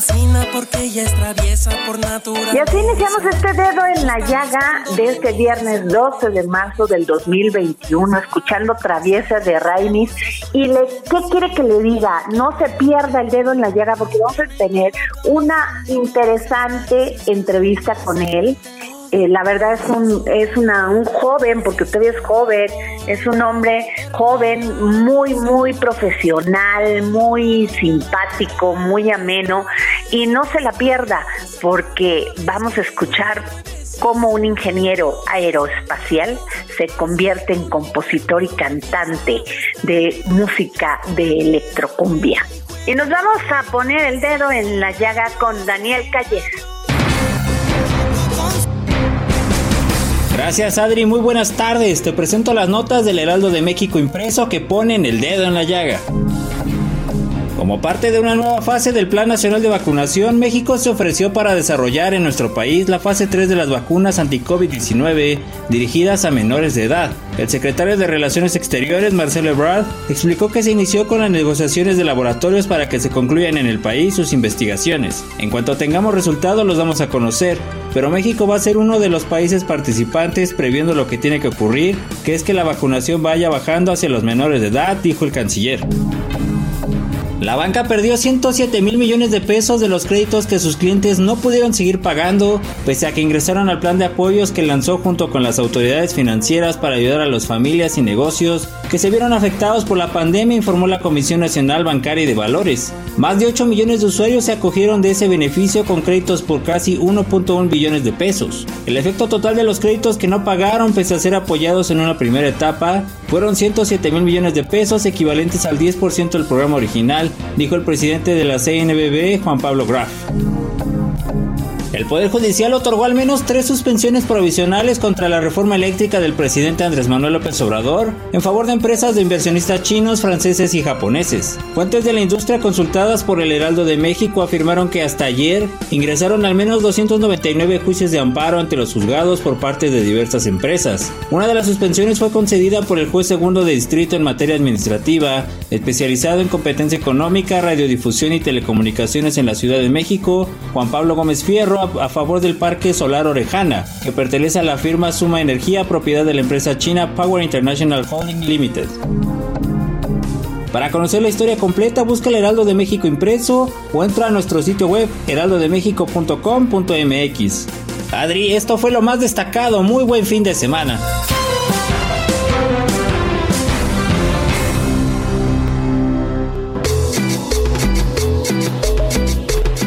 Fascina porque ella es traviesa por naturaleza. Y así iniciamos este dedo en la llaga de este viernes 12 de marzo del 2021, escuchando Traviesa de Raimis. Y le, ¿qué quiere que le diga? No se pierda el dedo en la llaga porque vamos a tener una interesante entrevista con él. Eh, la verdad es un es una, un joven, porque usted es joven, es un hombre joven, muy, muy profesional, muy simpático, muy ameno, y no se la pierda, porque vamos a escuchar cómo un ingeniero aeroespacial se convierte en compositor y cantante de música de electrocumbia. Y nos vamos a poner el dedo en la llaga con Daniel Calles. Gracias Adri, muy buenas tardes. Te presento las notas del Heraldo de México impreso que ponen el dedo en la llaga. Como parte de una nueva fase del Plan Nacional de Vacunación, México se ofreció para desarrollar en nuestro país la fase 3 de las vacunas anti-COVID-19 dirigidas a menores de edad. El secretario de Relaciones Exteriores, Marcelo Ebrard, explicó que se inició con las negociaciones de laboratorios para que se concluyan en el país sus investigaciones. En cuanto tengamos resultados los damos a conocer, pero México va a ser uno de los países participantes previendo lo que tiene que ocurrir, que es que la vacunación vaya bajando hacia los menores de edad, dijo el canciller. La banca perdió 107 mil millones de pesos de los créditos que sus clientes no pudieron seguir pagando, pese a que ingresaron al plan de apoyos que lanzó junto con las autoridades financieras para ayudar a las familias y negocios que se vieron afectados por la pandemia, informó la Comisión Nacional Bancaria y de Valores. Más de 8 millones de usuarios se acogieron de ese beneficio con créditos por casi 1.1 billones de pesos. El efecto total de los créditos que no pagaron, pese a ser apoyados en una primera etapa, fueron 107 mil millones de pesos, equivalentes al 10% del programa original dijo el presidente de la CNBB, Juan Pablo Graf. El Poder Judicial otorgó al menos tres suspensiones provisionales contra la reforma eléctrica del presidente Andrés Manuel López Obrador en favor de empresas de inversionistas chinos, franceses y japoneses. Fuentes de la industria consultadas por el Heraldo de México afirmaron que hasta ayer ingresaron al menos 299 juicios de amparo ante los juzgados por parte de diversas empresas. Una de las suspensiones fue concedida por el juez segundo de distrito en materia administrativa, especializado en competencia económica, radiodifusión y telecomunicaciones en la Ciudad de México, Juan Pablo Gómez Fierro, a favor del Parque Solar Orejana, que pertenece a la firma Suma Energía, propiedad de la empresa china Power International Holding Limited. Para conocer la historia completa, busca el Heraldo de México impreso o entra a nuestro sitio web heraldodemexico.com.mx. Adri, esto fue lo más destacado. Muy buen fin de semana.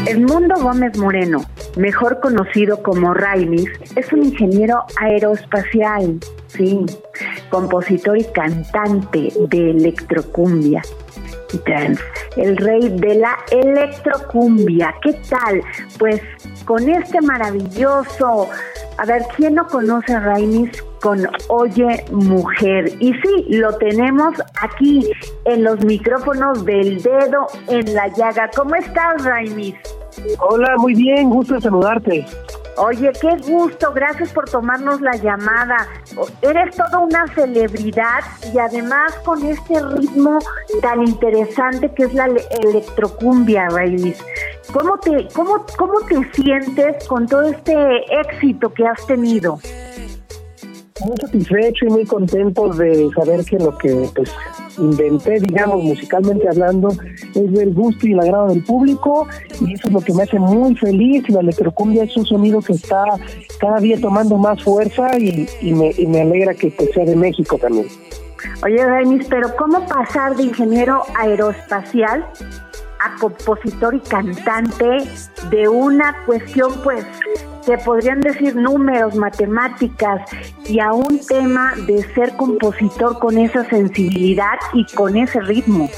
Edmundo Gómez Moreno, mejor conocido como Raimis, es un ingeniero aeroespacial, sí, compositor y cantante de electrocumbia el rey de la electrocumbia. ¿Qué tal? Pues con este maravilloso A ver, ¿quién no conoce a Raimis con Oye Mujer? Y sí, lo tenemos aquí en los micrófonos del dedo en la llaga. ¿Cómo estás, Raimis? Hola, muy bien, gusto de saludarte. Oye, qué gusto, gracias por tomarnos la llamada. Eres toda una celebridad y además con este ritmo tan interesante que es la electrocumbia, Raimis. ¿Cómo te, cómo, ¿Cómo te sientes con todo este éxito que has tenido? Muy satisfecho y muy contento de saber que lo que pues inventé, digamos, musicalmente hablando, es del gusto y el agrado del público y eso es lo que me hace muy feliz. La electrocumbia es un sonido que está cada día tomando más fuerza y, me, me, alegra que pues, sea de México también. Oye, Denis, pero ¿cómo pasar de ingeniero aeroespacial a compositor y cantante de una cuestión pues se podrían decir números, matemáticas y a un tema de ser compositor con esa sensibilidad y con ese ritmo.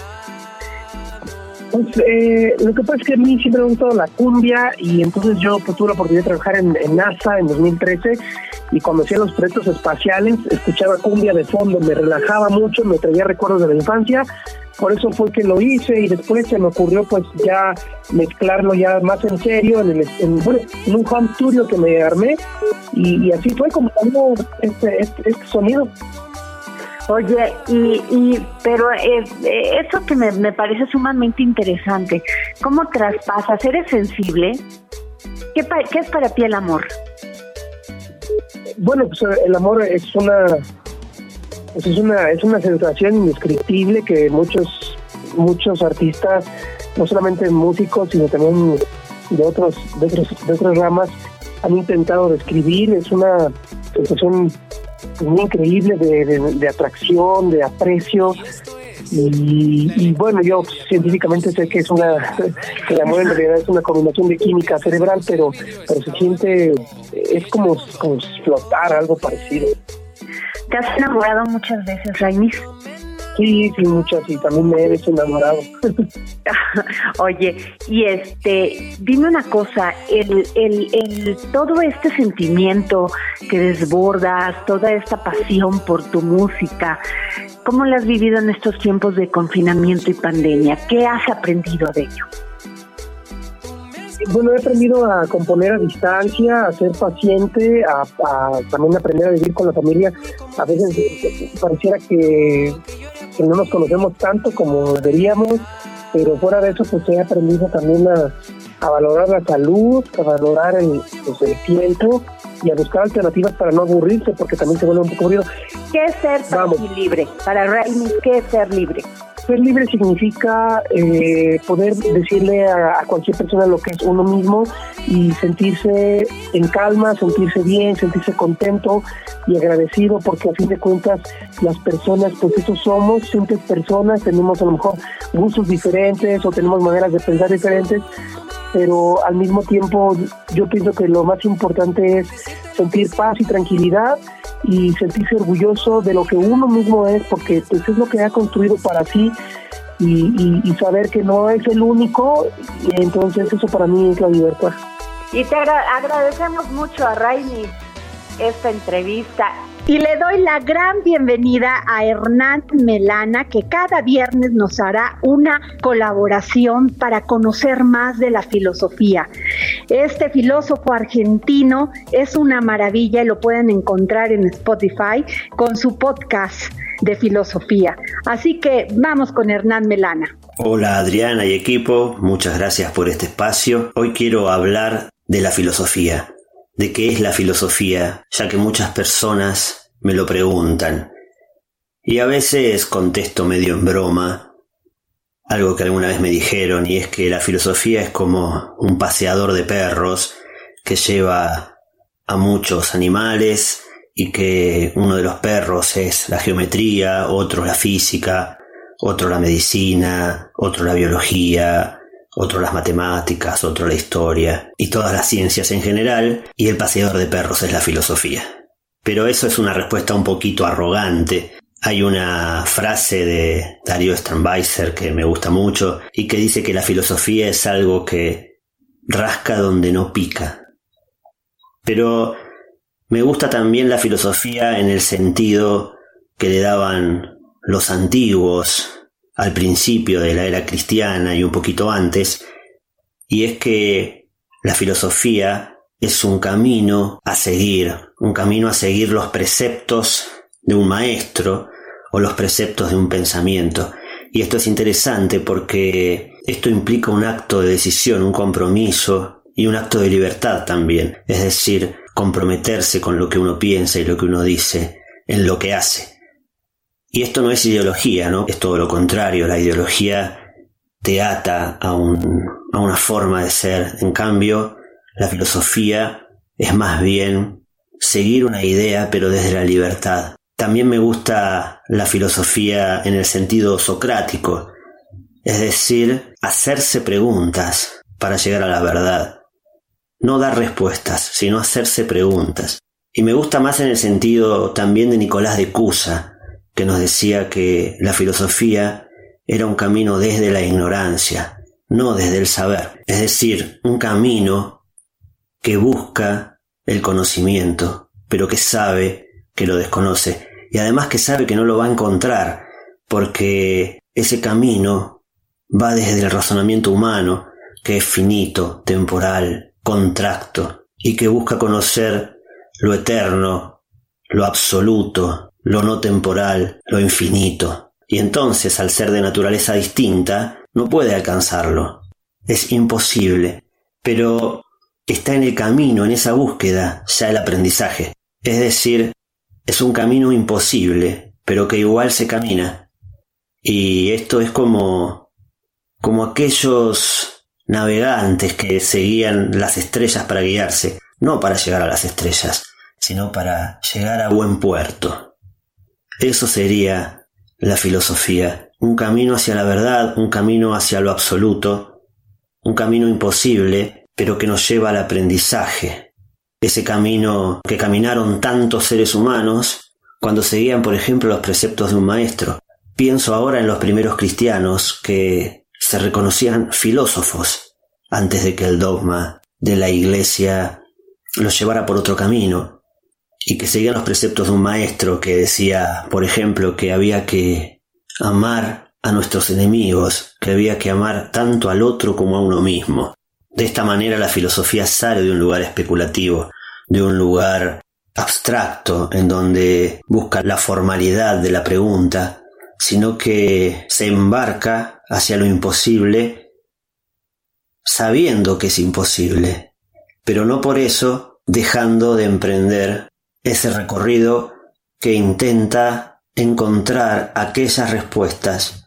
Pues eh, lo que pasa es que a mí siempre me ha gustado la cumbia y entonces yo tuve la oportunidad de trabajar en, en NASA en 2013 y cuando hacía los proyectos espaciales escuchaba cumbia de fondo, me relajaba mucho, me traía recuerdos de la infancia por eso fue que lo hice y después se me ocurrió pues ya mezclarlo ya más en serio en, el, en, un home studio que me armé y, así fue como este, este, este, sonido. Oye, y, y pero eh, eso que me, me, parece sumamente interesante, ¿cómo traspasas? ¿Eres sensible? ¿Qué, ¿Qué es para ti el amor? Bueno, pues el amor es una pues es una es una sensación indescriptible que muchos muchos artistas no solamente músicos sino también de otros de otros de otras ramas han intentado describir es una sensación muy increíble de, atracción de aprecio y, bueno, yo científicamente sé que es una, que el amor en realidad es una combinación de química cerebral, pero, pero se siente, es como, como flotar, algo parecido. ¿Te has enamorado muchas veces, Raimis? Sí, sí, muchas, y también me he enamorado. Oye, y este, dime una cosa, el, el, el, todo este sentimiento que desbordas, toda esta pasión por tu música, ¿cómo lo has vivido en estos tiempos de confinamiento y pandemia? ¿Qué has aprendido de ello? Bueno, he aprendido a componer a distancia, a ser paciente, a, también aprender a vivir con la familia. A veces pareciera que, no nos conocemos tanto como deberíamos, pero fuera de eso, pues he aprendido también a, valorar la salud, a valorar el, pues, el tiempo y a buscar alternativas para no aburrirse, porque también se vuelve un poco aburrido. ¿Qué es ser libre? Para Raimi, ¿qué es ser libre? Ser libre significa eh, poder decirle a, cualquier persona lo que es uno mismo y sentirse en calma, sentirse bien, sentirse contento y agradecido porque a fin de cuentas las personas, pues eso somos, simples personas, tenemos a lo mejor gustos diferentes o tenemos maneras de pensar diferentes, pero al mismo tiempo yo pienso que lo más importante es sentir paz y tranquilidad y sentirse orgulloso de lo que uno mismo es, porque pues es lo que ha construido para sí y, saber que no es el único, y entonces eso para mí es la libertad. Y te agradecemos mucho a Raimi esta entrevista y le doy la gran bienvenida a Hernán Melana, que cada viernes nos hará una colaboración para conocer más de la filosofía. Este filósofo argentino es una maravilla y lo pueden encontrar en Spotify con su podcast de filosofía. Así que vamos con Hernán Melana. Hola Adriana y equipo, muchas gracias por este espacio. Hoy quiero hablar de la filosofía de qué es la filosofía, ya que muchas personas me lo preguntan. Y a veces contesto medio en broma algo que alguna vez me dijeron, y es que la filosofía es como un paseador de perros que lleva a muchos animales y que uno de los perros es la geometría, otro la física, otro la medicina, otro la biología, otro las matemáticas, otro la historia, y todas las ciencias en general, y el paseador de perros es la filosofía. Pero eso es una respuesta un poquito arrogante. Hay una frase de Darío Sternweiser que me gusta mucho y que dice que la filosofía es algo que rasca donde no pica. Pero Me gusta también la filosofía en el sentido que le daban los antiguos al principio de la era cristiana y un poquito antes, y es que la filosofía es un camino a seguir, un camino a seguir los preceptos de un maestro o los preceptos de un pensamiento. Y esto es interesante porque esto implica un acto de decisión, un compromiso y un acto de libertad también. Es decir, comprometerse con lo que uno piensa y lo que uno dice, en lo que hace. Y esto no es ideología, ¿no? Es todo lo contrario. La ideología te ata a, un, a una forma de ser. En cambio, la filosofía es más bien seguir una idea, pero desde la libertad. También me gusta la filosofía en el sentido socrático, es decir, hacerse preguntas para llegar a la verdad. No dar respuestas, sino hacerse preguntas. Y me gusta más en el sentido también de Nicolás de Cusa, que nos decía que la filosofía era un camino desde la ignorancia, no desde el saber. Es decir, un camino que busca el conocimiento, pero que sabe que lo desconoce y además que sabe que no lo va a encontrar, porque ese camino va desde el razonamiento humano, que es finito, temporal, contracto, y que busca conocer lo eterno, lo absoluto, lo no temporal, lo infinito. Y entonces, al ser de naturaleza distinta, no puede alcanzarlo. Es imposible. Pero está en el camino, en esa búsqueda, ya el aprendizaje. Es decir, es un camino imposible, pero que igual se camina. Y esto es como, como aquellos navegantes que seguían las estrellas para guiarse, no para llegar a las estrellas, sino para llegar a buen puerto. Eso sería la filosofía, un camino hacia la verdad, un camino hacia lo absoluto, un camino imposible, pero que nos lleva al aprendizaje, ese camino que caminaron tantos seres humanos cuando seguían, por ejemplo, los preceptos de un maestro. Pienso ahora en los primeros cristianos que se reconocían filósofos antes de que el dogma de la Iglesia los llevara por otro camino y que seguían los preceptos de un maestro que decía, por ejemplo, que había que amar a nuestros enemigos, que había que amar tanto al otro como a uno mismo. De esta manera la filosofía sale de un lugar especulativo, de un lugar abstracto en donde busca la formalidad de la pregunta, sino que se embarca hacia lo imposible sabiendo que es imposible, pero no por eso dejando de emprender ese recorrido que intenta encontrar aquellas respuestas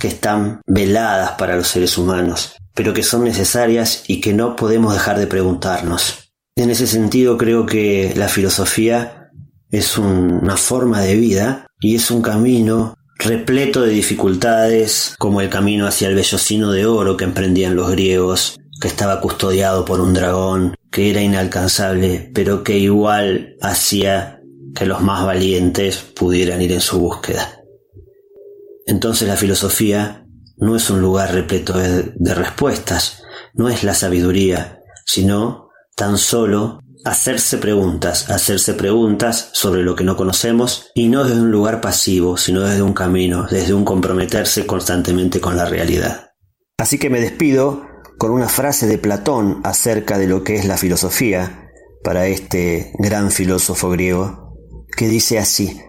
que están veladas para los seres humanos pero que son necesarias y que no podemos dejar de preguntarnos. En ese sentido creo que la filosofía es una forma de vida y es un camino repleto de dificultades, como el camino hacia el vellocino de oro que emprendían los griegos, que estaba custodiado por un dragón, que era inalcanzable, pero que igual hacía que los más valientes pudieran ir en su búsqueda. Entonces la filosofía no es un lugar repleto de, respuestas, no es la sabiduría, sino tan solo hacerse preguntas, hacerse preguntas sobre lo que no conocemos y no desde un lugar pasivo, sino desde un camino, desde un comprometerse constantemente con la realidad. Así que me despido con una frase de Platón acerca de lo que es la filosofía para este gran filósofo griego, que dice así,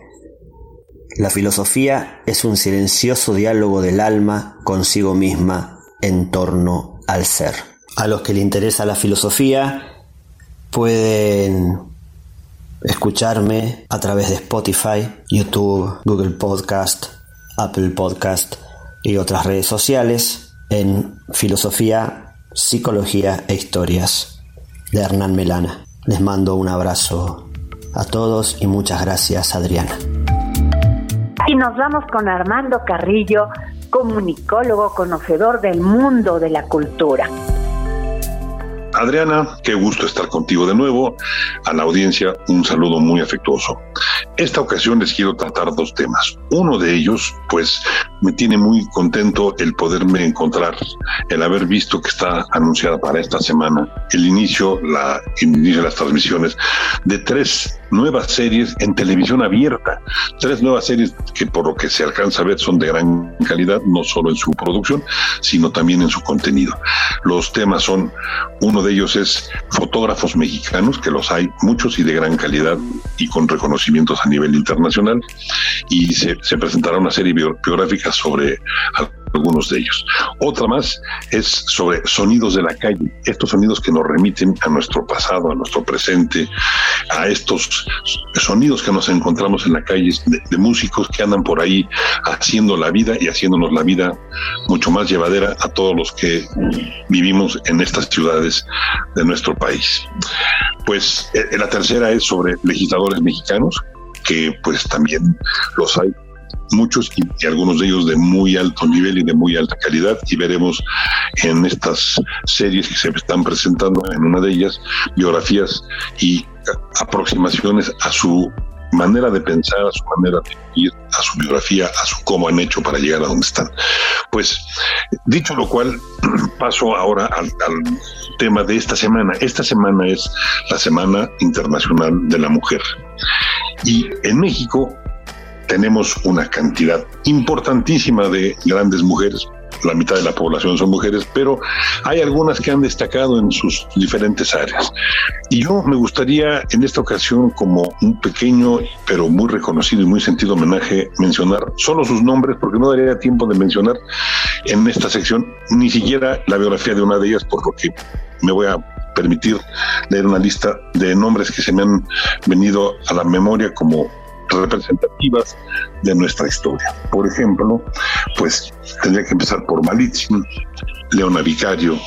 la filosofía es un silencioso diálogo del alma consigo misma en torno al ser. A los que le interesa la filosofía pueden escucharme a través de Spotify, YouTube, Google Podcast, Apple Podcast y otras redes sociales en Filosofía, Psicología e Historias de Hernán Melana. Les mando un abrazo a todos y muchas gracias Adriana. Y nos vamos con Armando Carrillo, comunicólogo, conocedor del mundo de la cultura. Adriana, qué gusto estar contigo de nuevo. A la audiencia, un saludo muy afectuoso. Esta ocasión les quiero tratar dos temas. Uno de ellos, pues, me tiene muy contento el poderme encontrar, el haber visto que está anunciada para esta semana el inicio, la, inicio de las transmisiones de tres nuevas series en televisión abierta. Tres nuevas series que por lo que se alcanza a ver son de gran calidad, no solo en su producción, sino también en su contenido. Los temas son, uno de ellos es fotógrafos mexicanos, que los hay muchos y de gran calidad y con reconocimientos a nivel internacional, y se, se presentará una serie biográfica sobre algunos de ellos. Otra más es sobre sonidos de la calle, estos sonidos que nos remiten a nuestro pasado, a nuestro presente, a estos sonidos que nos encontramos en la calle de, músicos que andan por ahí haciendo la vida y haciéndonos la vida mucho más llevadera a todos los que vivimos en estas ciudades de nuestro país. Pues eh, la tercera es sobre legisladores mexicanos, que pues también los hay muchos y, algunos de ellos de muy alto nivel y de muy alta calidad y veremos en estas series que se están presentando en una de ellas biografías y aproximaciones a su manera de pensar, a su manera de vivir, a su biografía, a su cómo han hecho para llegar a donde están. Pues dicho lo cual, paso ahora al, al tema de esta semana. Esta semana es la Semana Internacional de la Mujer. Y en México tenemos una cantidad importantísima de grandes mujeres, la mitad de la población son mujeres, pero hay algunas que han destacado en sus diferentes áreas. Y yo me gustaría en esta ocasión, como un pequeño pero muy reconocido y muy sentido homenaje, mencionar solo sus nombres, porque no daría tiempo de mencionar en esta sección ni siquiera la biografía de una de ellas, por lo que me voy a permitir leer una lista de nombres que se me han venido a la memoria como representativas de nuestra historia. Por ejemplo, pues tendría que empezar por Malitzin, Leona Vicario,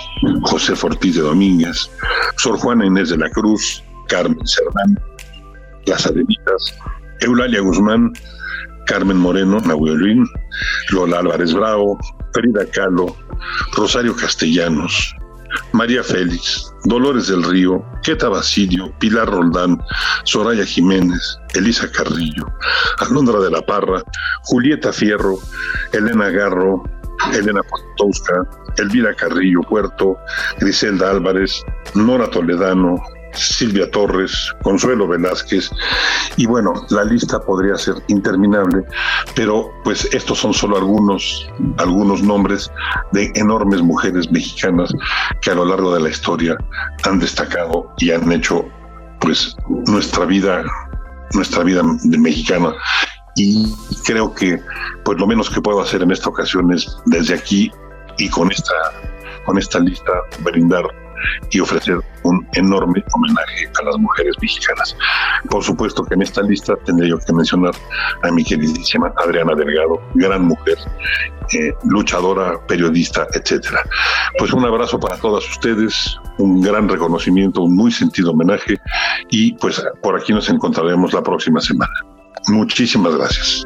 José Ortiz de Domínguez, Sor Juana Inés de la Cruz, Carmen Cerdán, Las Adelitas, Eulalia Guzmán, Carmen Moreno, Nahuelín, Lola Álvarez Bravo, Frida Kahlo, Rosario Castellanos, María Félix, Dolores del Río, Queta Basilio, Pilar Roldán, Soraya Jiménez, Elisa Carrillo, Alondra de la Parra, Julieta Fierro, Elena Garro, Elena Potowska, Elvira Carrillo Puerto, Griselda Álvarez, Nora Toledano, Silvia Torres, Consuelo Velázquez, y bueno, la lista podría ser interminable, pero pues estos son solo algunos, algunos nombres de enormes mujeres mexicanas que a lo largo de la historia han destacado y han hecho pues nuestra vida, nuestra vida mexicana. Y creo que pues lo menos que puedo hacer en esta ocasión es desde aquí y con esta, con esta lista brindar y ofrecer un enorme homenaje a las mujeres mexicanas. Por supuesto que en esta lista tendría yo que mencionar a mi queridísima Adriana Delgado, gran mujer, eh, luchadora, periodista, etcétera. Pues un abrazo para todas ustedes, un gran reconocimiento, un muy sentido homenaje y pues por aquí nos encontraremos la próxima semana. Muchísimas gracias.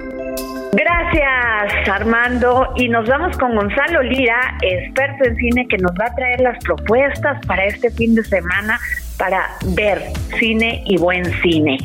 Armando. Y nos vamos con Gonzalo Lira, experto en cine, que nos va a traer las propuestas para este fin de semana para ver cine y buen cine.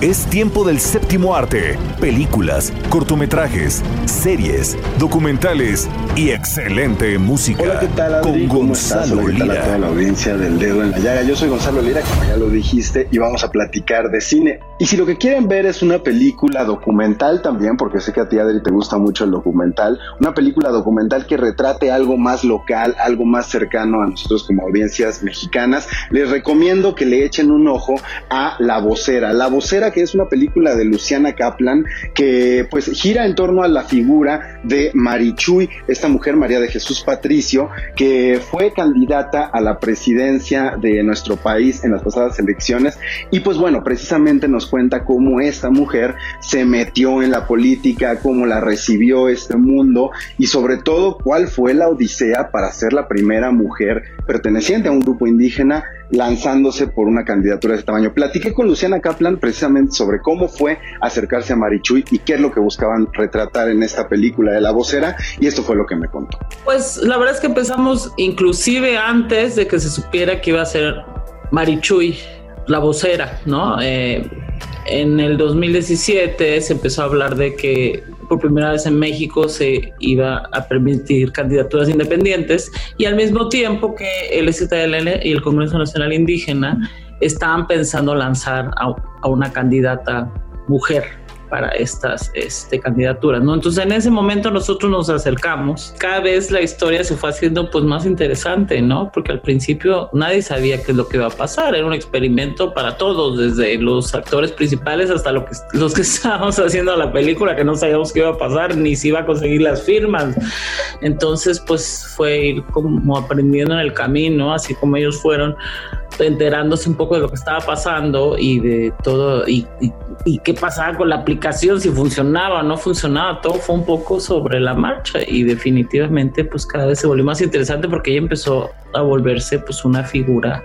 Es tiempo del séptimo arte. Películas, cortometrajes, series, documentales y excelente música. Hola, ¿qué tal, Con ¿Cómo Gonzalo estás? Hola, Lira. a toda la audiencia del Dedo en la Llaga. Yo soy Gonzalo Lira, como ya lo dijiste, y vamos a platicar de cine. Y si lo que quieren ver es una película documental también, porque sé que a ti, Adri, te gusta mucho el documental, una película documental que retrate algo más local, algo más cercano a nosotros como audiencias mexicanas, les recomiendo que le echen un ojo a La Vocera. La Vocera, que es una película de Luciana Kaplan, que pues gira en torno a la figura de Marichuy, esta mujer María de Jesús Patricio, que fue candidata a la presidencia de nuestro país en las pasadas elecciones. Y pues bueno, precisamente nos cuenta cómo esta mujer se metió en la política, cómo la recibió este mundo y sobre todo cuál fue la odisea para ser la primera mujer perteneciente a un grupo indígena lanzándose por una candidatura de este tamaño. Platiqué con Luciana Kaplan precisamente sobre cómo fue acercarse a Marichuy y qué es lo que buscaban retratar en esta película de la vocera y esto fue lo que me contó. Pues la verdad es que empezamos inclusive antes de que se supiera que iba a ser Marichuy, la vocera, ¿no? Eh, en el 2017 se empezó a hablar de que por primera vez en México se iba a permitir candidaturas independientes y al mismo tiempo que el STLN y el Congreso Nacional Indígena estaban pensando lanzar a una candidata mujer para estas este, candidaturas, ¿no? Entonces en ese momento nosotros nos acercamos, cada vez la historia se fue haciendo pues más interesante, ¿no? Porque al principio nadie sabía qué es lo que iba a pasar, era un experimento para todos, desde los actores principales hasta lo que, los que estábamos haciendo la película, que no sabíamos qué iba a pasar, ni si iba a conseguir las firmas. Entonces pues fue ir como aprendiendo en el camino, así como ellos fueron enterándose un poco de lo que estaba pasando y de todo y, y, qué pasaba con la aplicación, si funcionaba o no funcionaba, todo fue un poco sobre la marcha y definitivamente pues cada vez se volvió más interesante porque ella empezó a volverse pues una figura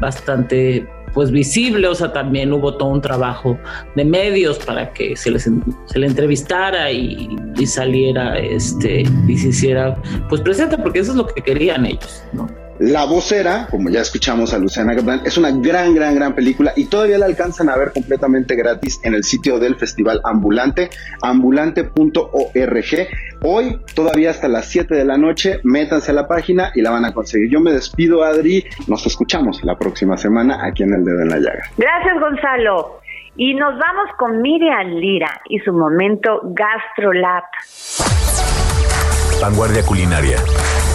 bastante pues visible, o sea, también hubo todo un trabajo de medios para que se, les, se le entrevistara y, y, saliera, este, y se hiciera, pues presente, porque eso es lo que querían ellos, ¿no? La vocera, como ya escuchamos a Luciana Gabriel, es una gran, gran, gran película y todavía la alcanzan a ver completamente gratis en el sitio del Festival Ambulante, ambulante.org. Hoy, todavía hasta las 7 de la noche, métanse a la página y la van a conseguir. Yo me despido, Adri. Nos escuchamos la próxima semana aquí en El Dedo en la Llaga. Gracias, Gonzalo. Y nos vamos con Miriam Lira y su momento GastroLab. Vanguardia culinaria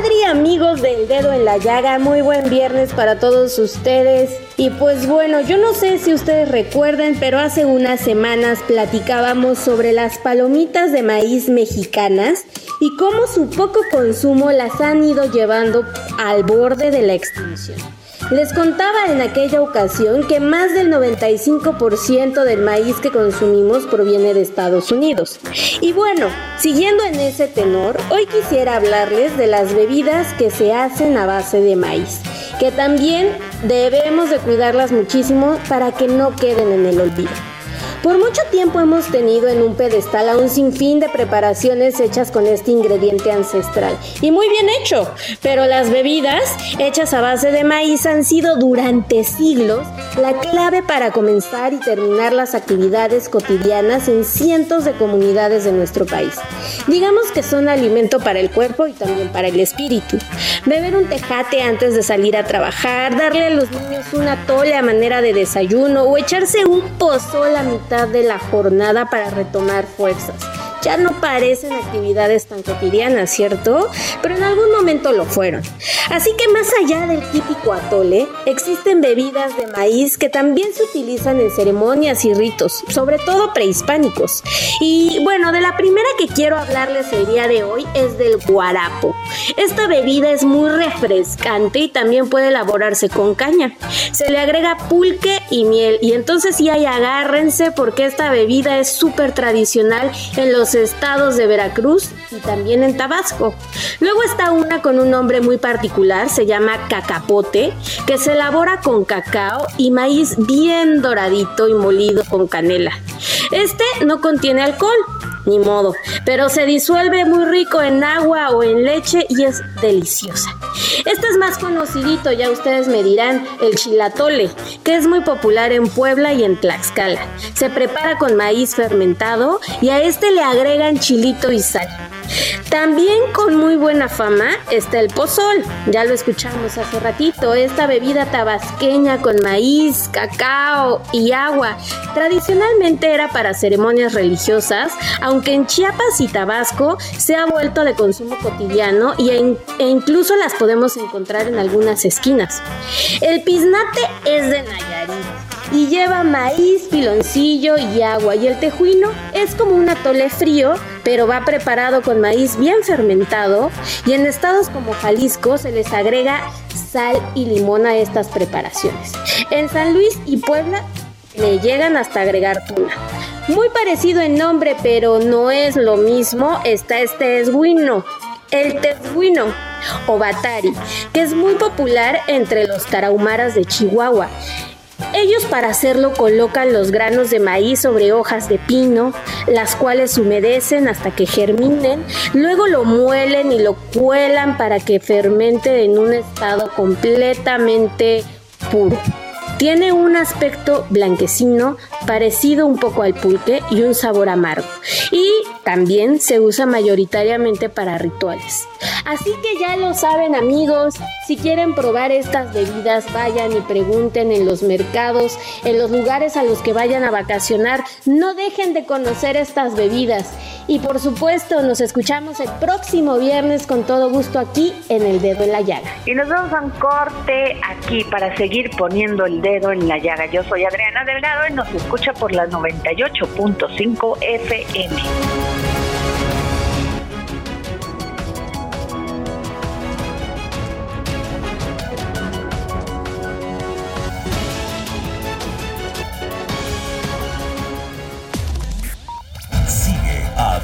Hola, ¿qué tal Adri? Amigos del dedo en la llaga. Muy buen viernes para todos ustedes. Y pues bueno, yo no sé si ustedes recuerden, pero hace unas semanas platicábamos sobre las palomitas de maíz mexicanas y cómo su poco consumo las han ido llevando al borde de la extinción. Les contaba en aquella ocasión que más del 95% del maíz que consumimos proviene de Estados Unidos. Y bueno, siguiendo en ese tenor, hoy quisiera hablarles de las bebidas que se hacen a base de maíz, que también debemos de cuidarlas muchísimo para que no queden en el olvido. Por mucho tiempo hemos tenido en un pedestal a un sinfín de preparaciones hechas con este ingrediente ancestral. Y muy bien hecho, pero las bebidas hechas a base de maíz han sido durante siglos la clave para comenzar y terminar las actividades cotidianas en cientos de comunidades de nuestro país. Digamos que son alimento para el cuerpo y también para el espíritu. Beber un tejate antes de salir a trabajar, darle a los niños una tole a manera de desayuno o echarse un pozol a mitad de la jornada para retomar fuerzas. Ya no parecen actividades tan cotidianas, ¿cierto? Pero en algún momento lo fueron. Así que más allá del típico atole, existen bebidas de maíz que también se utilizan en ceremonias y ritos, sobre todo prehispánicos. Y bueno, de la primera que quiero hablarles el día de hoy es del guarapo. Esta bebida es muy refrescante y también puede elaborarse con caña. Se le agrega pulque y miel y entonces sí hay agárrense porque esta bebida es súper tradicional en los estados de Veracruz y también en Tabasco. Luego está una con un nombre muy particular, se llama cacapote, que se elabora con cacao y maíz bien doradito y molido con canela. Este no contiene alcohol, ni modo, pero se disuelve muy rico en agua o en leche y es deliciosa. Este es más conocidito, ya ustedes me dirán, el chilatole, que es muy popular en Puebla y en Tlaxcala. Se prepara con maíz fermentado y a este le agregan chilito y sal. También con muy buena fama está el pozol, ya lo escuchamos hace ratito, esta bebida tabasqueña con maíz, cacao y agua. Tradicionalmente era para ceremonias religiosas, aunque en Chiapas y Tabasco se ha vuelto de consumo cotidiano y e, incluso las podemos encontrar en algunas esquinas. El piznate es de Nayarit y lleva maíz, piloncillo y agua. Y el tejuino es como un atole frío, pero va preparado con maíz bien fermentado. Y en estados como Jalisco se les agrega sal y limón a estas preparaciones. En San Luis y Puebla le llegan hasta agregar tuna. Muy parecido en nombre, pero no es lo mismo, está este esguino. El tesguino o batari, que es muy popular entre los tarahumaras de Chihuahua Ellos para hacerlo colocan los granos de maíz sobre hojas de pino, las cuales humedecen hasta que germinen, luego lo muelen y lo cuelan para que fermente en un estado completamente puro. Tiene un aspecto blanquecino, parecido un poco al pulque y un sabor amargo. Y también se usa mayoritariamente para rituales. Así que ya lo saben amigos, si quieren probar estas bebidas, vayan y pregunten en los mercados, en los lugares a los que vayan a vacacionar, no dejen de conocer estas bebidas. Y por supuesto, nos escuchamos el próximo viernes con todo gusto aquí en El Dedo en la Llaga. Y nos vamos a un corte aquí para seguir poniendo el dedo en la llaga. Yo soy Adriana Delgado y nos escucha por la 98.5 FM.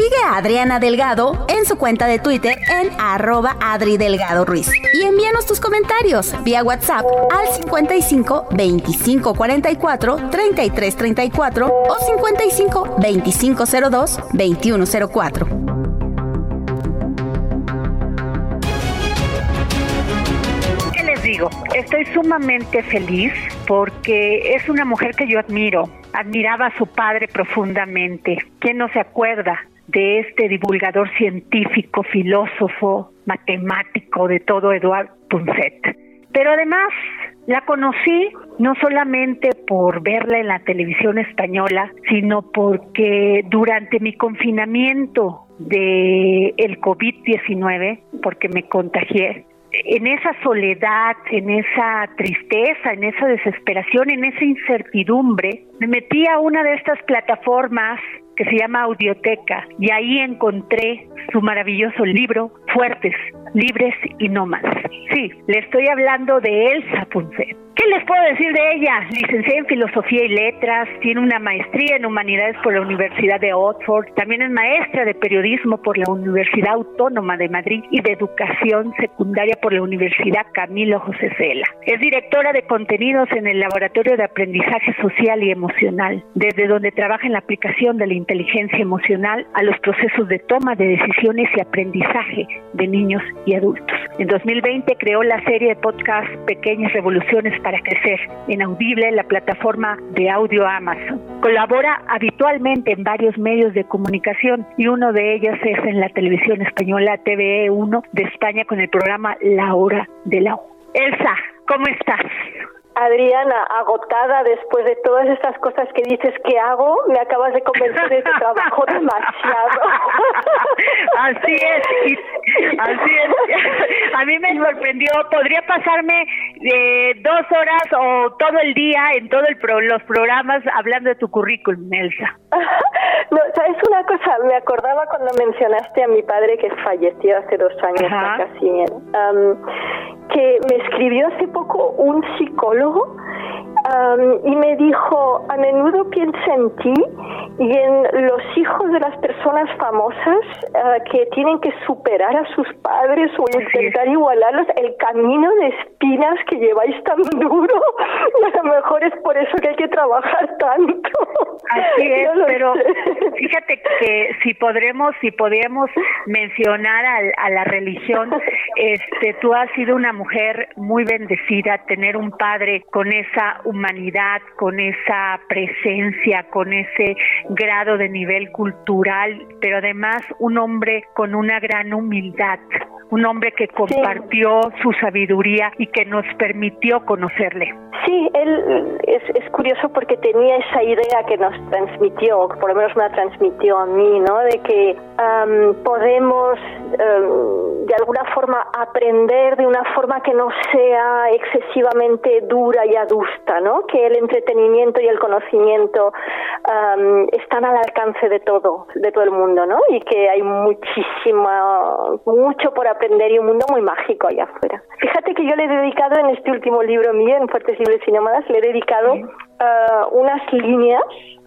Sigue a Adriana Delgado en su cuenta de Twitter en arroba Adri Delgado Ruiz. Y envíanos tus comentarios vía WhatsApp al 55 25 44 33 34 o 55 25 02 21 04. ¿Qué les digo? Estoy sumamente feliz porque es una mujer que yo admiro. Admiraba a su padre profundamente. ¿Quién no se acuerda de este divulgador científico, filósofo, matemático de todo, Eduard Punset? Pero además la conocí no solamente por verla en la televisión española, sino porque durante mi confinamiento de el COVID-19, porque me contagié, en esa soledad, en esa tristeza, en esa desesperación, en esa incertidumbre, me metí a una de estas plataformas que se llama Audioteca y ahí encontré su maravilloso libro Fuertes, Libres y Nómadas. Sí, le estoy hablando de Elsa Punset. ¿Qué les puedo decir de ella? Licenciada en Filosofía y Letras, tiene una maestría en Humanidades por la Universidad de Oxford, también es maestra de Periodismo por la Universidad Autónoma de Madrid y de Educación Secundaria por la Universidad Camilo José Cela. Es directora de contenidos en el Laboratorio de Aprendizaje Social y Emocional, desde donde trabaja en la aplicación de la inteligencia emocional a los procesos de toma de decisiones y aprendizaje de niños y adultos. En 2020 creó la serie de podcast Pequeñas Revoluciones para Crecer en Audible, la plataforma de audio Amazon. Colabora habitualmente en varios medios de comunicación y uno de ellos es en la televisión española TVE1 de España con el programa La Hora de la U. Elsa, ¿cómo estás? Adriana, agotada después de todas estas cosas que dices que hago, me acabas de convencer de que trabajo demasiado. así es, así es. A mí me sorprendió, podría pasarme eh, dos horas o todo el día en todos los programas hablando de tu currículum, Elsa. No, ¿sabes una cosa? Me acordaba cuando mencionaste a mi padre que falleció hace dos años, casi. Am, que me escribió hace poco un psicólogo am, y me dijo, a menudo piensa en ti y en los hijos de las personas famosas ah, que tienen que superar a sus padres o intentar igualarlos, el camino de espinas que lleváis tan duro, y a lo mejor es por eso que hay que trabajar tanto. Así es, lo pero fíjate que si podremos, si podemos mencionar al- a, la religión, este, tú has sido una mujer muy bendecida, tener un padre con esa humanidad, con esa presencia, con ese grado de nivel cultural, pero además un hombre con una gran humildad, un hombre que compartió su sabiduría y que nos permitió conocerle. Sí, él es, es, curioso porque tenía esa idea que nos transmitió, por lo menos me la transmitió a mí, ¿no? De que podemos de alguna forma aprender de una forma que no sea excesivamente dura y adusta, ¿no? Que el entretenimiento y el conocimiento están al alcance de todo, de todo el mundo, ¿no? Y que hay muchísima, mucho por aprender y un mundo muy mágico allá afuera. Fíjate que yo le he dedicado en este último libro mío, en Fuertes Libres y Nómadas, le he dedicado unas líneas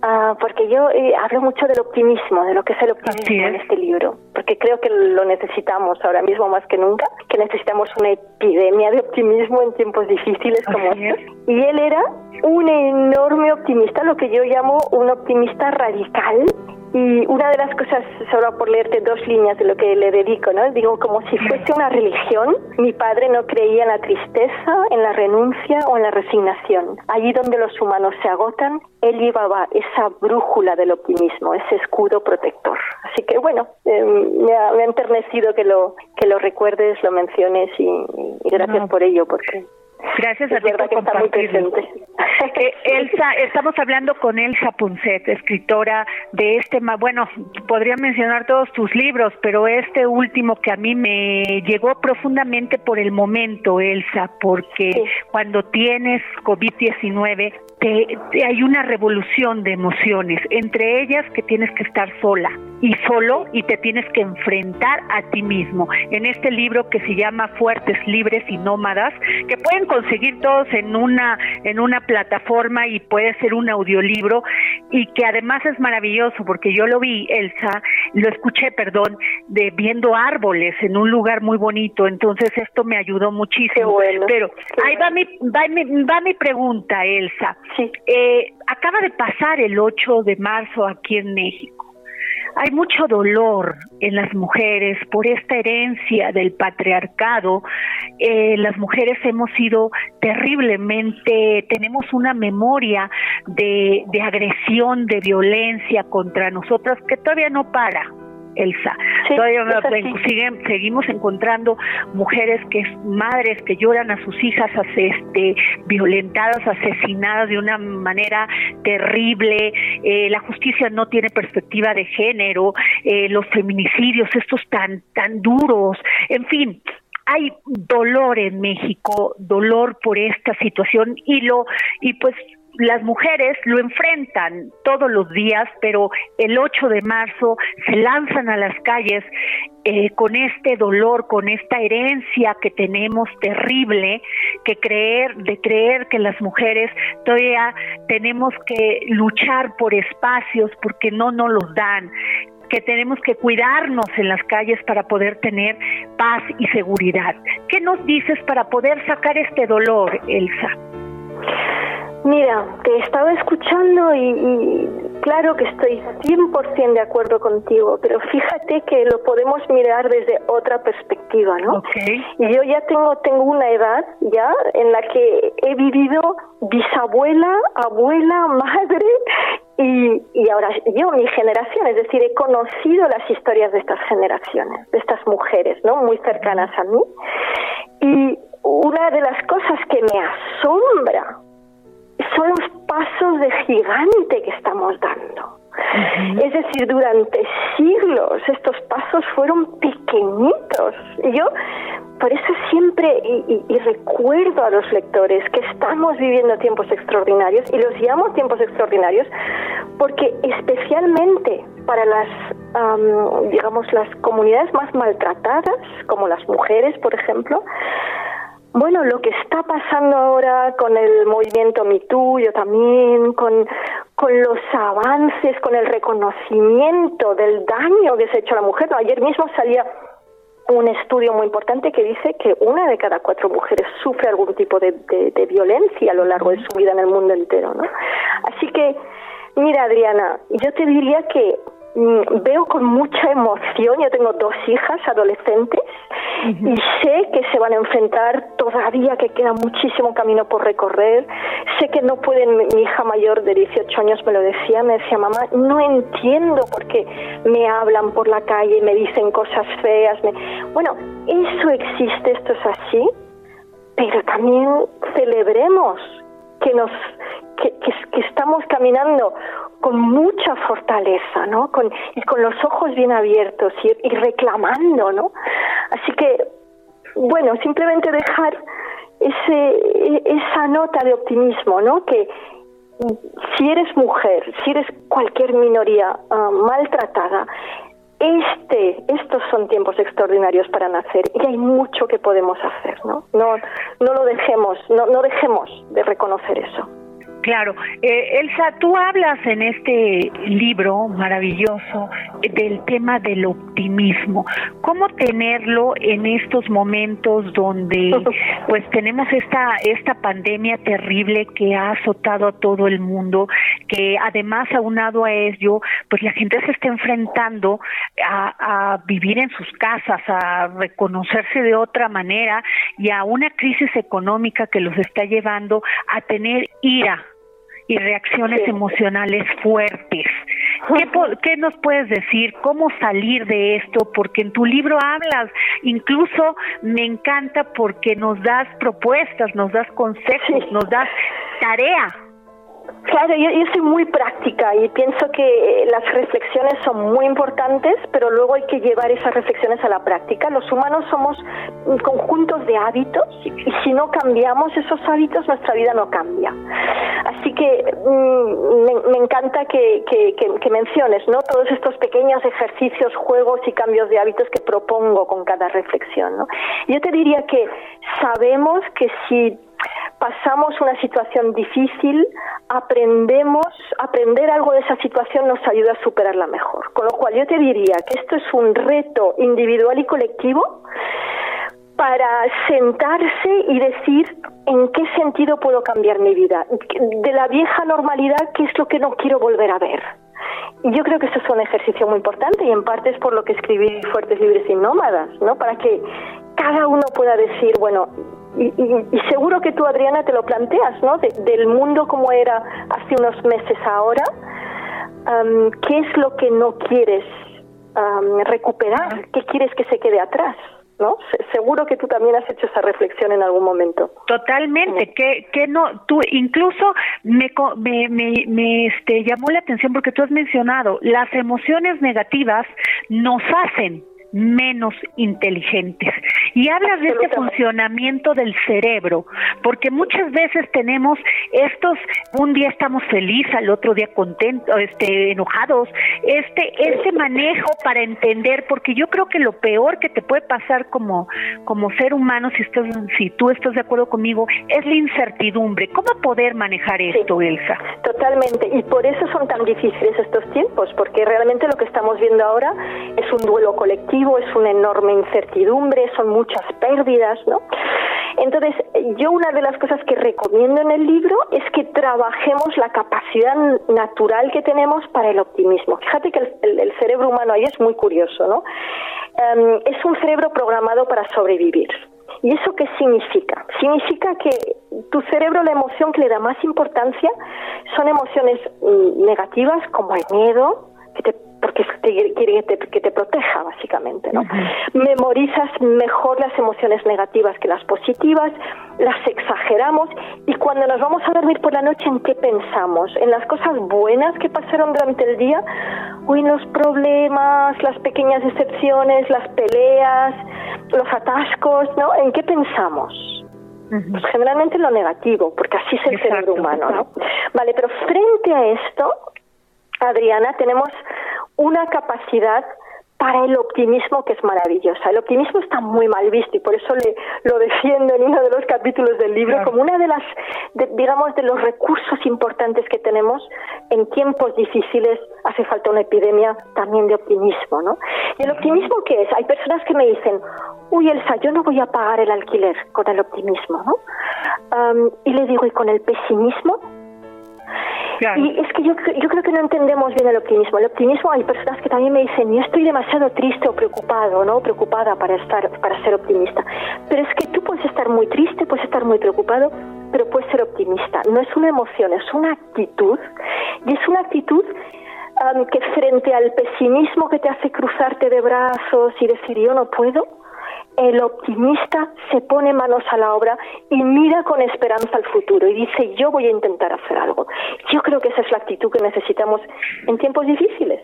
Ah, porque yo eh, hablo mucho del optimismo, de lo que es el optimismo en este libro, porque creo que lo necesitamos ahora mismo más que nunca, que necesitamos una epidemia de optimismo en tiempos difíciles como estos. Y él era un enorme optimista, lo que yo llamo un optimista radical, y una de las cosas, solo por leerte dos líneas de lo que le dedico, ¿no? Digo, como si fuese una religión, mi padre no creía en la tristeza, en la renuncia o en la resignación. Allí donde los humanos se agotan, él llevaba esa brújula del optimismo, ese escudo protector. Así que bueno, em, me, ha, enternecido que lo, que lo recuerdes, lo menciones y, gracias por ello, porque Gracias a ti por compartirlo. Elsa, estamos hablando con Elsa Punset, escritora de este, bueno, podría mencionar todos tus libros, pero este último que a mí me llegó profundamente por el momento, Elsa, porque cuando tienes COVID-19 te, hay una revolución de emociones, entre ellas que tienes que estar sola y solo y te tienes que enfrentar a ti mismo. En este libro que se llama Fuertes, Libres y Nómadas, que pueden conseguir todos en una en una plataforma y puede ser un audiolibro y que además es maravilloso porque yo lo vi, Elsa, lo escuché, perdón, de viendo árboles en un lugar muy bonito, entonces esto me ayudó muchísimo. Pero ahí va mi, va mi va mi pregunta, Elsa. Sí. Eh, acaba de pasar el 8 de marzo aquí en México. Hay mucho dolor en las mujeres por esta herencia del patriarcado. Eh, las mujeres hemos sido terriblemente, tenemos una memoria de, de agresión, de violencia contra nosotras que todavía no para. Elsa. Todavía seguimos encontrando mujeres que madres que lloran a sus hijas este, violentadas, asesinadas de una manera terrible. Eh, la justicia no tiene perspectiva de género. Eh, los feminicidios, estos tan tan duros. En fin, hay dolor en México, dolor por esta situación y lo y pues las mujeres lo enfrentan todos los días, pero el 8 de marzo se lanzan a las calles eh, con este dolor, con esta herencia que tenemos terrible, que creer, de creer que las mujeres todavía tenemos que luchar por espacios porque no nos los dan, que tenemos que cuidarnos en las calles para poder tener paz y seguridad. ¿Qué nos dices para poder sacar este dolor, Elsa? Mira, te he estado escuchando y, claro que estoy 100% de acuerdo contigo, pero fíjate que lo podemos mirar desde otra perspectiva, ¿no? Y yo ya tengo, tengo una edad ya en la que he vivido bisabuela, abuela, madre y, y ahora yo, mi generación, es decir, he conocido las historias de estas generaciones, de estas mujeres, ¿no? Muy cercanas a mí. Y una de las cosas que me asombra son los pasos de gigante que estamos dando. Es decir, durante siglos estos pasos fueron pequeñitos. Y yo, por eso siempre, y, recuerdo a los lectores que estamos viviendo tiempos extraordinarios, y los llamo tiempos extraordinarios, porque especialmente para las, digamos, las comunidades más maltratadas, como las mujeres, por ejemplo, bueno, lo que está pasando ahora con el movimiento MeToo, yo también, con, con los avances, con el reconocimiento del daño que se ha hecho a la mujer. Ayer mismo salía un estudio muy importante que dice que una de cada cuatro mujeres sufre algún tipo de, de, violencia a lo largo de su vida en el mundo entero, ¿no? Así que, mira, Adriana, yo te diría que veo con mucha emoción, yo tengo dos hijas adolescentes y sé que se van a enfrentar todavía, que queda muchísimo camino por recorrer, sé que no pueden, mi hija mayor de 18 años me lo decía, me decía, mamá, no entiendo por qué me hablan por la calle, me dicen cosas feas, bueno, eso existe, esto es así, pero también celebremos que nos que, que, estamos caminando con mucha fortaleza, ¿no? Con, y con los ojos bien abiertos y, reclamando, ¿no? Así que, bueno, simplemente dejar ese, esa nota de optimismo, ¿no? Que si eres mujer, si eres cualquier minoría ah, maltratada, este, estos son tiempos extraordinarios para nacer y hay mucho que podemos hacer, ¿no? No, no lo dejemos, no, no dejemos de reconocer eso. Claro. Eh, Elsa, tú hablas en este libro maravilloso del tema del optimismo. ¿Cómo tenerlo en estos momentos donde pues tenemos esta, esta pandemia terrible que ha azotado a todo el mundo, que además aunado a ello, pues la gente se está enfrentando a, a vivir en sus casas, a reconocerse de otra manera y a una crisis económica que los está llevando a tener ira y reacciones emocionales fuertes. ¿Qué, ¿Qué, nos puedes decir? ¿Cómo salir de esto? Porque en tu libro hablas, incluso me encanta porque nos das propuestas, nos das consejos, nos das tarea Claro, yo, soy muy práctica y pienso que eh, las reflexiones son muy importantes, pero luego hay que llevar esas reflexiones a la práctica. Los humanos somos conjuntos de hábitos y si no cambiamos esos hábitos, nuestra vida no cambia. Así que mm, me, encanta que, que, menciones ¿no? todos estos pequeños ejercicios, juegos y cambios de hábitos que propongo con cada reflexión. ¿no? Yo te diría que sabemos que si pasamos una situación difícil, aprendemos, aprender algo de esa situación nos ayuda a superarla mejor. Con lo cual yo te diría que esto es un reto individual y colectivo para sentarse y decir en qué sentido puedo cambiar mi vida. De la vieja normalidad, ¿qué es lo que no quiero volver a ver? Yo creo que eso es un ejercicio muy importante y en parte es por lo que escribí Fuertes, Libres y Nómadas, ¿no? Para que cada uno pueda decir, bueno, y, seguro que tú, Adriana, te lo planteas, ¿no? del mundo como era hace unos meses ahora, ¿qué es lo que no quieres recuperar? ¿Qué quieres que se quede atrás? ¿No? seguro que tú también has hecho esa reflexión en algún momento. Totalmente, que, que no, tú incluso me, me, me, me este, llamó la atención porque tú has mencionado, las emociones negativas nos hacen menos inteligentes. Y hablas de este funcionamiento del cerebro, porque muchas veces tenemos estos, un día estamos felices, al otro día contentos, este, enojados, este, este manejo para entender, porque yo creo que lo peor que te puede pasar como, como ser humano, si estás, si tú estás de acuerdo conmigo, es la incertidumbre. ¿Cómo poder manejar esto, Elsa? Totalmente, y por eso son tan difíciles estos tiempos, porque realmente lo que estamos viendo ahora es un duelo colectivo es una enorme incertidumbre, son muchas pérdidas, ¿no? Entonces, yo una de las cosas que recomiendo en el libro es que trabajemos la capacidad natural que tenemos para el optimismo. Fíjate que el, cerebro humano ahí es muy curioso, ¿no? Em, es un cerebro programado para sobrevivir. ¿Y eso qué significa? Significa que tu cerebro, la emoción que le da más importancia son emociones mm, negativas como el miedo, que te porque quiere que te, que te proteja, básicamente. ¿no? Memorizas mejor las emociones negativas que las positivas, las exageramos y cuando nos vamos a dormir por la noche, ¿en qué pensamos? ¿En las cosas buenas que pasaron durante el día o en los problemas, las pequeñas decepciones, las peleas, los atascos? ¿no? ¿En qué pensamos? Pues generalmente lo negativo, porque así es el cerebro humano, ¿no? Vale, pero frente a esto, Adriana, tenemos una capacidad para el optimismo que es maravillosa. El optimismo está muy mal visto y por eso le, lo defiendo en uno de los capítulos del libro como una de las, digamos, de los recursos importantes que tenemos en tiempos difíciles. Hace falta una epidemia también de optimismo, ¿no? ¿Y el optimismo qué es? Hay personas que me dicen, uy, Elsa, yo no voy a pagar el alquiler con el optimismo, ¿no? y le digo, ¿y con el pesimismo? Y es que yo, yo creo que no entendemos bien el optimismo. El optimismo, hay personas que también me dicen, yo estoy demasiado triste o preocupado, ¿no? Preocupada para, estar, para ser optimista. Pero es que tú puedes estar muy triste, puedes estar muy preocupado, pero puedes ser optimista. No es una emoción, es una actitud. Y es una actitud que frente al pesimismo que te hace cruzarte de brazos y decir yo no puedo, el optimista se pone manos a la obra y mira con esperanza al futuro y dice yo voy a intentar hacer algo. Yo creo que esa es la actitud que necesitamos en tiempos difíciles.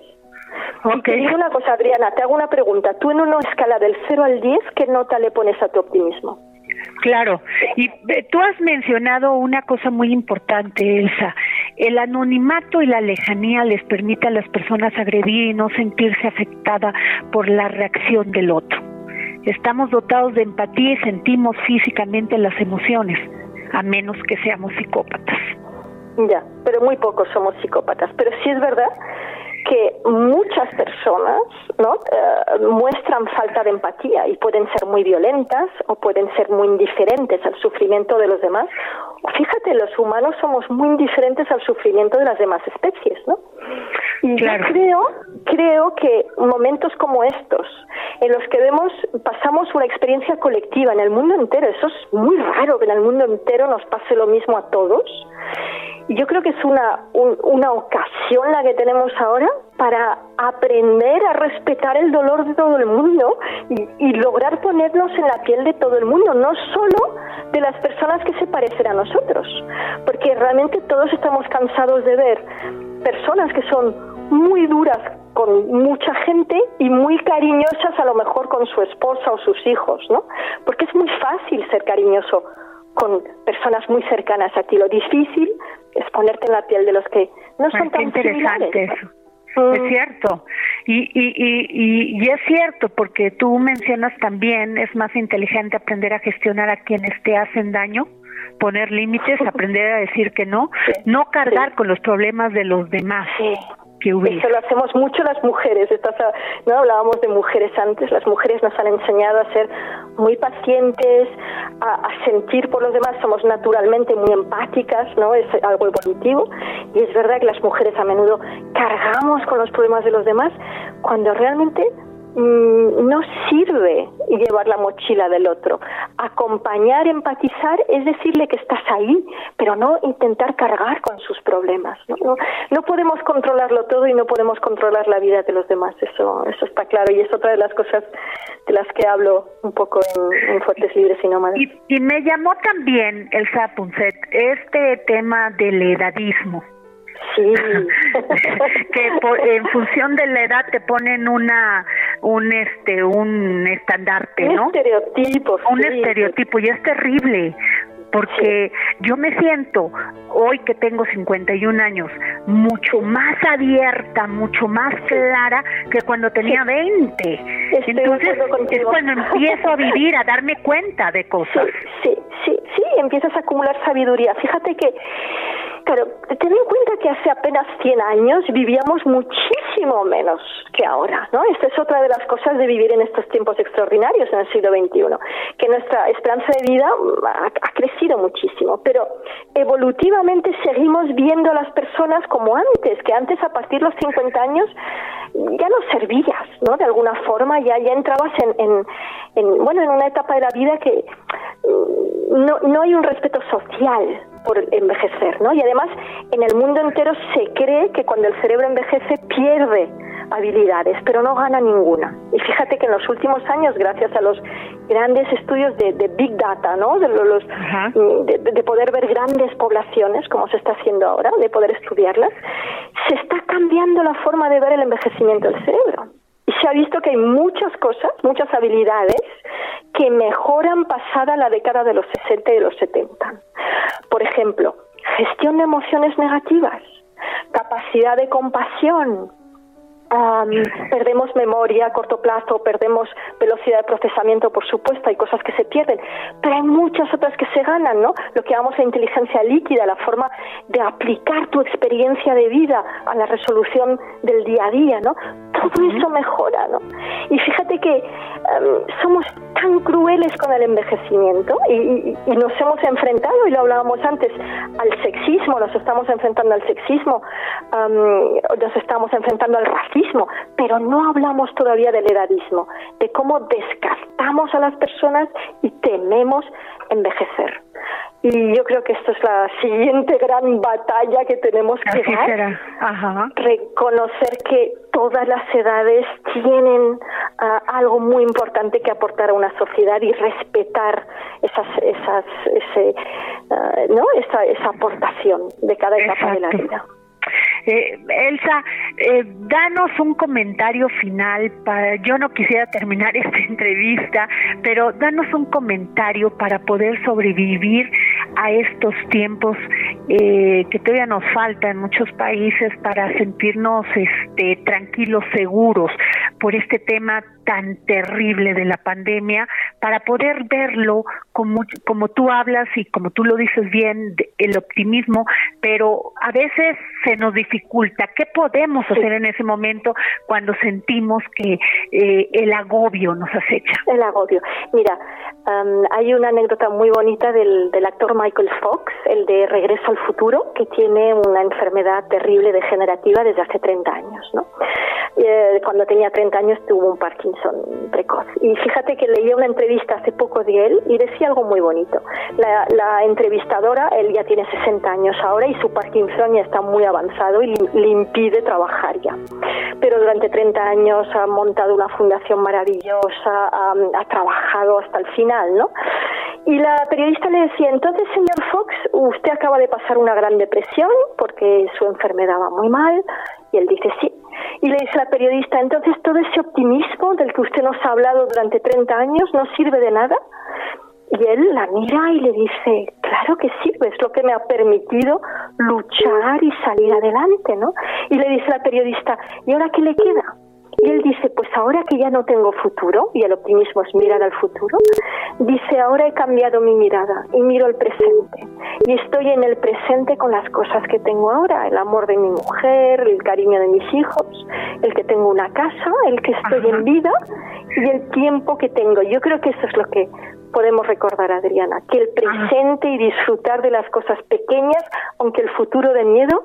Y te digo una cosa, Adriana, te hago una pregunta. Tú en una escala del 0 al 10, ¿qué nota le pones a tu optimismo? Claro, y eh, tú has mencionado una cosa muy importante, Elsa. El anonimato y la lejanía les permite a las personas agredir y no sentirse afectada por la reacción del otro. Estamos dotados de empatía y sentimos físicamente las emociones, a menos que seamos psicópatas. Ya, pero muy pocos somos psicópatas. Pero sí es verdad que muchas personas ¿no? Eh, muestran falta de empatía y pueden ser muy violentas o pueden ser muy indiferentes al sufrimiento de los demás. Fíjate, los humanos somos muy indiferentes al sufrimiento de las demás especies, ¿no? Y yo creo, creo que momentos como estos, en los que vemos, pasamos una experiencia colectiva en el mundo entero, eso es muy raro que en el mundo entero nos pase lo mismo a todos, yo creo que es una, una ocasión la que tenemos ahora para aprender a respetar el dolor de todo el mundo y, lograr ponernos en la piel de todo el mundo, no solo de las personas que se parecen a nosotros, porque realmente todos estamos cansados de ver personas que son muy duras con mucha gente y muy cariñosas a lo mejor con su esposa o sus hijos, ¿no? Porque es muy fácil ser cariñoso con personas muy cercanas a ti. Lo difícil es ponerte en la piel de los que no son tan interesante eso. Es mm. cierto. Y, y, y, y, es cierto, porque tú mencionas también, es más inteligente aprender a gestionar a quienes te hacen daño, poner límites, aprender a decir que no, no cargar con los problemas de los demás. Eso lo hacemos mucho las mujeres. No hablábamos de mujeres antes. Las mujeres nos han enseñado a ser muy pacientes, a, sentir por los demás. Somos naturalmente muy empáticas, ¿no? Es algo evolutivo. Y es verdad que las mujeres a menudo cargamos con los problemas de los demás cuando realmente no sirve llevar la mochila del otro. Acompañar, empatizar es decirle que estás ahí, pero no intentar cargar con sus problemas. No, no, podemos controlarlo todo y no podemos controlar la vida de los demás. Eso, eso está claro y es otra de las cosas de las que hablo un poco en, Fuertes Libres y Nómadas. Y, y me llamó también, el Sapunset, este tema del edadismo. Sí. que en función de la edad te ponen una un este un estandarte, ¿no? Un estereotipo. Un estereotipo y es terrible porque yo me siento hoy que tengo 51 años mucho más abierta, mucho más clara que cuando tenía 20. Entonces es cuando empiezo a vivir, a darme cuenta de cosas. Sí, sí, sí, empiezas a acumular sabiduría. Fíjate que Claro, ten en cuenta que hace apenas 100 años vivíamos muchísimo menos que ahora, ¿no? Esta es otra de las cosas de vivir en estos tiempos extraordinarios en el siglo XXI, que nuestra esperanza de vida ha, crecido muchísimo, pero evolutivamente seguimos viendo a las personas como antes, que antes a partir de los 50 años ya no servías, ¿no? De alguna forma ya, ya entrabas en, en, bueno, en una etapa de la vida que mm, no, no hay un respeto social por envejecer, ¿no? Y además en el mundo entero se cree que cuando el cerebro envejece pierde habilidades, pero no gana ninguna. Y fíjate que en los últimos años, gracias a los grandes estudios de, Big Data, ¿no? De, los, de, poder ver grandes poblaciones, como se está haciendo ahora, de poder estudiarlas, se está cambiando la forma de ver el envejecimiento del cerebro. Se ha visto que hay muchas cosas, muchas habilidades que mejoran pasada la década de los 60 y los 70. Por ejemplo, gestión de emociones negativas, capacidad de compasión, perdemos memoria a corto plazo, perdemos velocidad de procesamiento, por supuesto, hay cosas que se pierden, pero hay muchas otras que se ganan, ¿no? Lo que llamamos la inteligencia líquida, la forma de aplicar tu experiencia de vida a la resolución del día a día, ¿no? Todo eso mejora, ¿no? Y fíjate que em, somos tan crueles con el envejecimiento y, nos hemos enfrentado, y lo hablábamos antes, al sexismo, nos estamos enfrentando al sexismo, em, nos estamos enfrentando al racismo, pero no hablamos todavía del edadismo, de cómo descartamos a las personas y tememos envejecer. Y yo creo que esto es la siguiente gran batalla que tenemos que dar. Reconocer que todas las edades tienen ah, algo muy importante que aportar a una sociedad y respetar esas, esas, ese, ah, ¿no? esa, esa aportación de cada etapa de la vida. Eh, Elsa, eh, danos un comentario final. Para, yo no quisiera terminar esta entrevista, pero danos un comentario para poder sobrevivir a estos tiempos eh, que todavía nos falta en muchos países para sentirnos este, tranquilos, seguros por este tema tan terrible de la pandemia, para poder verlo como, como tú hablas y como tú lo dices bien, el optimismo, pero a veces se nos dificulta. ¿Qué podemos hacer en ese momento cuando sentimos que eh, el agobio nos acecha? El agobio. Mira, hay una anécdota muy bonita del, del actor Michael Fox, el de Regreso al Futuro, que tiene una enfermedad terrible degenerativa desde hace 30 años. ¿no? Eh, cuando tenía 30 años tuvo un Parkinson precoz. Y fíjate que leía una entrevista hace poco de él y decía algo muy bonito. La, la entrevistadora, él ya tiene 60 años ahora y su Parkinson ya está muy avanzado y le, impide trabajar ya. Pero durante 30 años ha montado una fundación maravillosa, ha, ha trabajado hasta el final, ¿no? Y la periodista le decía, entonces, señor Fox, usted acaba de pasar una gran depresión porque su enfermedad va muy mal. Y él dice, sí. Y le dice la periodista, entonces todo ese optimismo del que usted nos ha hablado durante 30 años no sirve de nada. Y él la mira y le dice, claro que sirve, es lo que me ha permitido luchar y salir adelante, ¿no? Y le dice la periodista, ¿y ahora qué le queda? Y él dice, pues ahora que ya no tengo futuro, y el optimismo es mirar al futuro, dice, ahora he cambiado mi mirada y miro el presente. Y estoy en el presente con las cosas que tengo ahora, el amor de mi mujer, el cariño de mis hijos, el que tengo una casa, el que estoy en vida y el tiempo que tengo. Yo creo que eso es lo que podemos recordar, Adriana, que el presente y disfrutar de las cosas pequeñas, aunque el futuro de miedo,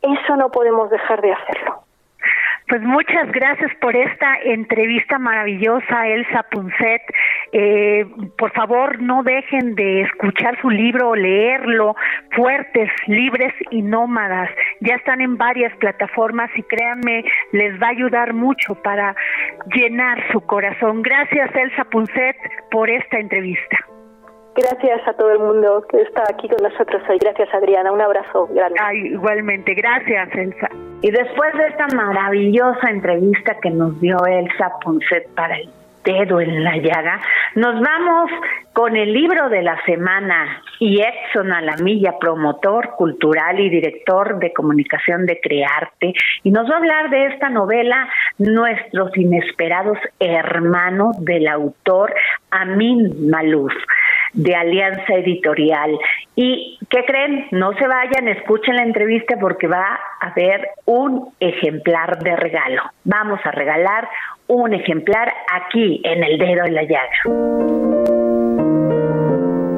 eso no podemos dejar de hacerlo. Pues muchas gracias por esta entrevista maravillosa, Elsa Punset. Eh, por favor, no dejen de escuchar su libro o leerlo, Fuertes, Libres y Nómadas. Ya están en varias plataformas y créanme, les va a ayudar mucho para llenar su corazón. Gracias, Elsa Punset, por esta entrevista. Gracias a todo el mundo que está aquí con nosotros hoy. Gracias, Adriana. Un abrazo grande. igualmente. Gracias, Elsa. Y después de esta maravillosa entrevista que nos dio Elsa Ponset para el dedo en la llaga, nos vamos con el libro de la semana y Edson Alamilla, promotor cultural y director de comunicación de Crearte, y nos va a hablar de esta novela Nuestros inesperados hermanos del autor Amin Malouf de Alianza Editorial. ¿Y qué creen? No se vayan, escuchen la entrevista porque va a haber un ejemplar de regalo. Vamos a regalar un ejemplar aquí en el dedo en la llaga.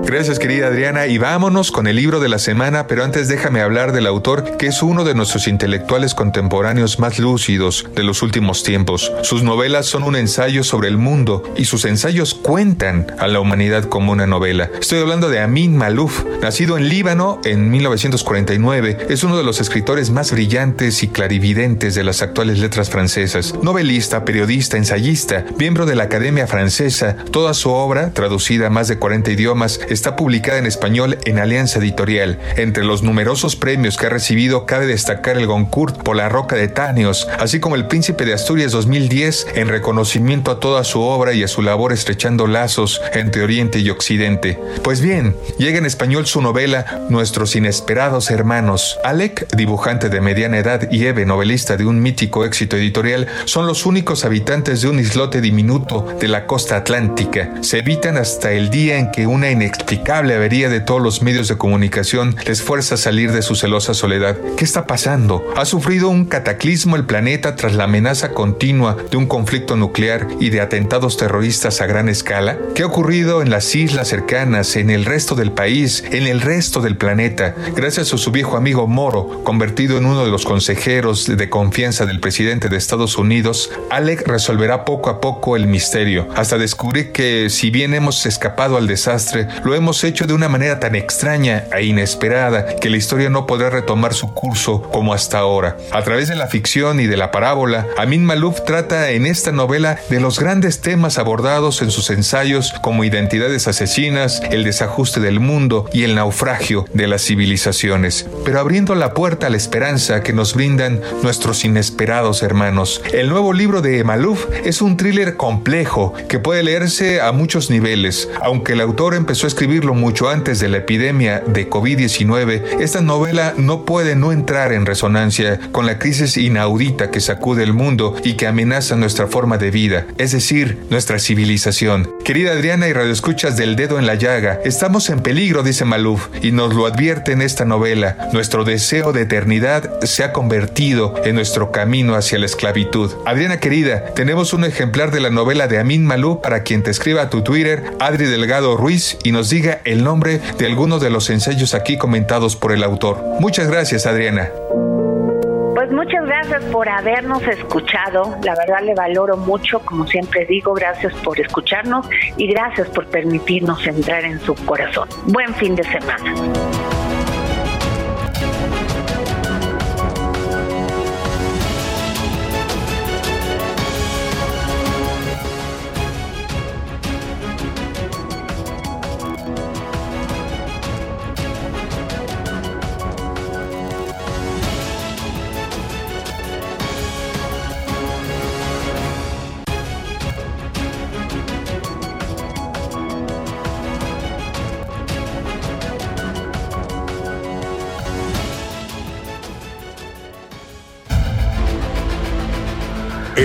Gracias querida Adriana y vámonos con el libro de la semana, pero antes déjame hablar del autor que es uno de nuestros intelectuales contemporáneos más lúcidos de los últimos tiempos. Sus novelas son un ensayo sobre el mundo y sus ensayos cuentan a la humanidad como una novela. Estoy hablando de Amin Malouf, nacido en Líbano en 1949, es uno de los escritores más brillantes y clarividentes de las actuales letras francesas. Novelista, periodista, ensayista, miembro de la Academia Francesa, toda su obra, traducida a más de 40 idiomas, está publicada en español en Alianza Editorial. Entre los numerosos premios que ha recibido cabe destacar el Goncourt por la Roca de Tanios, así como el Príncipe de Asturias 2010 en reconocimiento a toda su obra y a su labor estrechando lazos entre Oriente y Occidente. Pues bien, llega en español su novela Nuestros inesperados hermanos. Alec, dibujante de mediana edad, y Eve, novelista de un mítico éxito editorial, son los únicos habitantes de un islote diminuto de la costa atlántica. Se evitan hasta el día en que una inexplicable inexplicable avería de todos los medios de comunicación les fuerza a salir de su celosa soledad. ¿Qué está pasando? ¿Ha sufrido un cataclismo el planeta tras la amenaza continua de un conflicto nuclear y de atentados terroristas a gran escala? ¿Qué ha ocurrido en las islas cercanas, en el resto del país, en el resto del planeta? Gracias a su viejo amigo Moro, convertido en uno de los consejeros de confianza del presidente de Estados Unidos, Alec resolverá poco a poco el misterio, hasta descubrir que si bien hemos escapado al desastre, hemos hecho de una manera tan extraña e inesperada que la historia no podrá retomar su curso como hasta ahora. A través de la ficción y de la parábola, Amin Malouf trata en esta novela de los grandes temas abordados en sus ensayos como identidades asesinas, el desajuste del mundo y el naufragio de las civilizaciones, pero abriendo la puerta a la esperanza que nos brindan nuestros inesperados hermanos. El nuevo libro de Malouf es un thriller complejo que puede leerse a muchos niveles. Aunque el autor empezó a escribirlo mucho antes de la epidemia de COVID-19, esta novela no puede no entrar en resonancia con la crisis inaudita que sacude el mundo y que amenaza nuestra forma de vida, es decir, nuestra civilización. Querida Adriana y radioescuchas del dedo en la llaga, estamos en peligro, dice Malouf, y nos lo advierte en esta novela. Nuestro deseo de eternidad se ha convertido en nuestro camino hacia la esclavitud. Adriana querida, tenemos un ejemplar de la novela de Amin Malouf para quien te escriba a tu Twitter, Adri Delgado Ruiz, y nos diga el nombre de alguno de los ensayos aquí comentados por el autor. Muchas gracias, Adriana. Pues muchas gracias por habernos escuchado. La verdad le valoro mucho, como siempre digo, gracias por escucharnos y gracias por permitirnos entrar en su corazón. Buen fin de semana.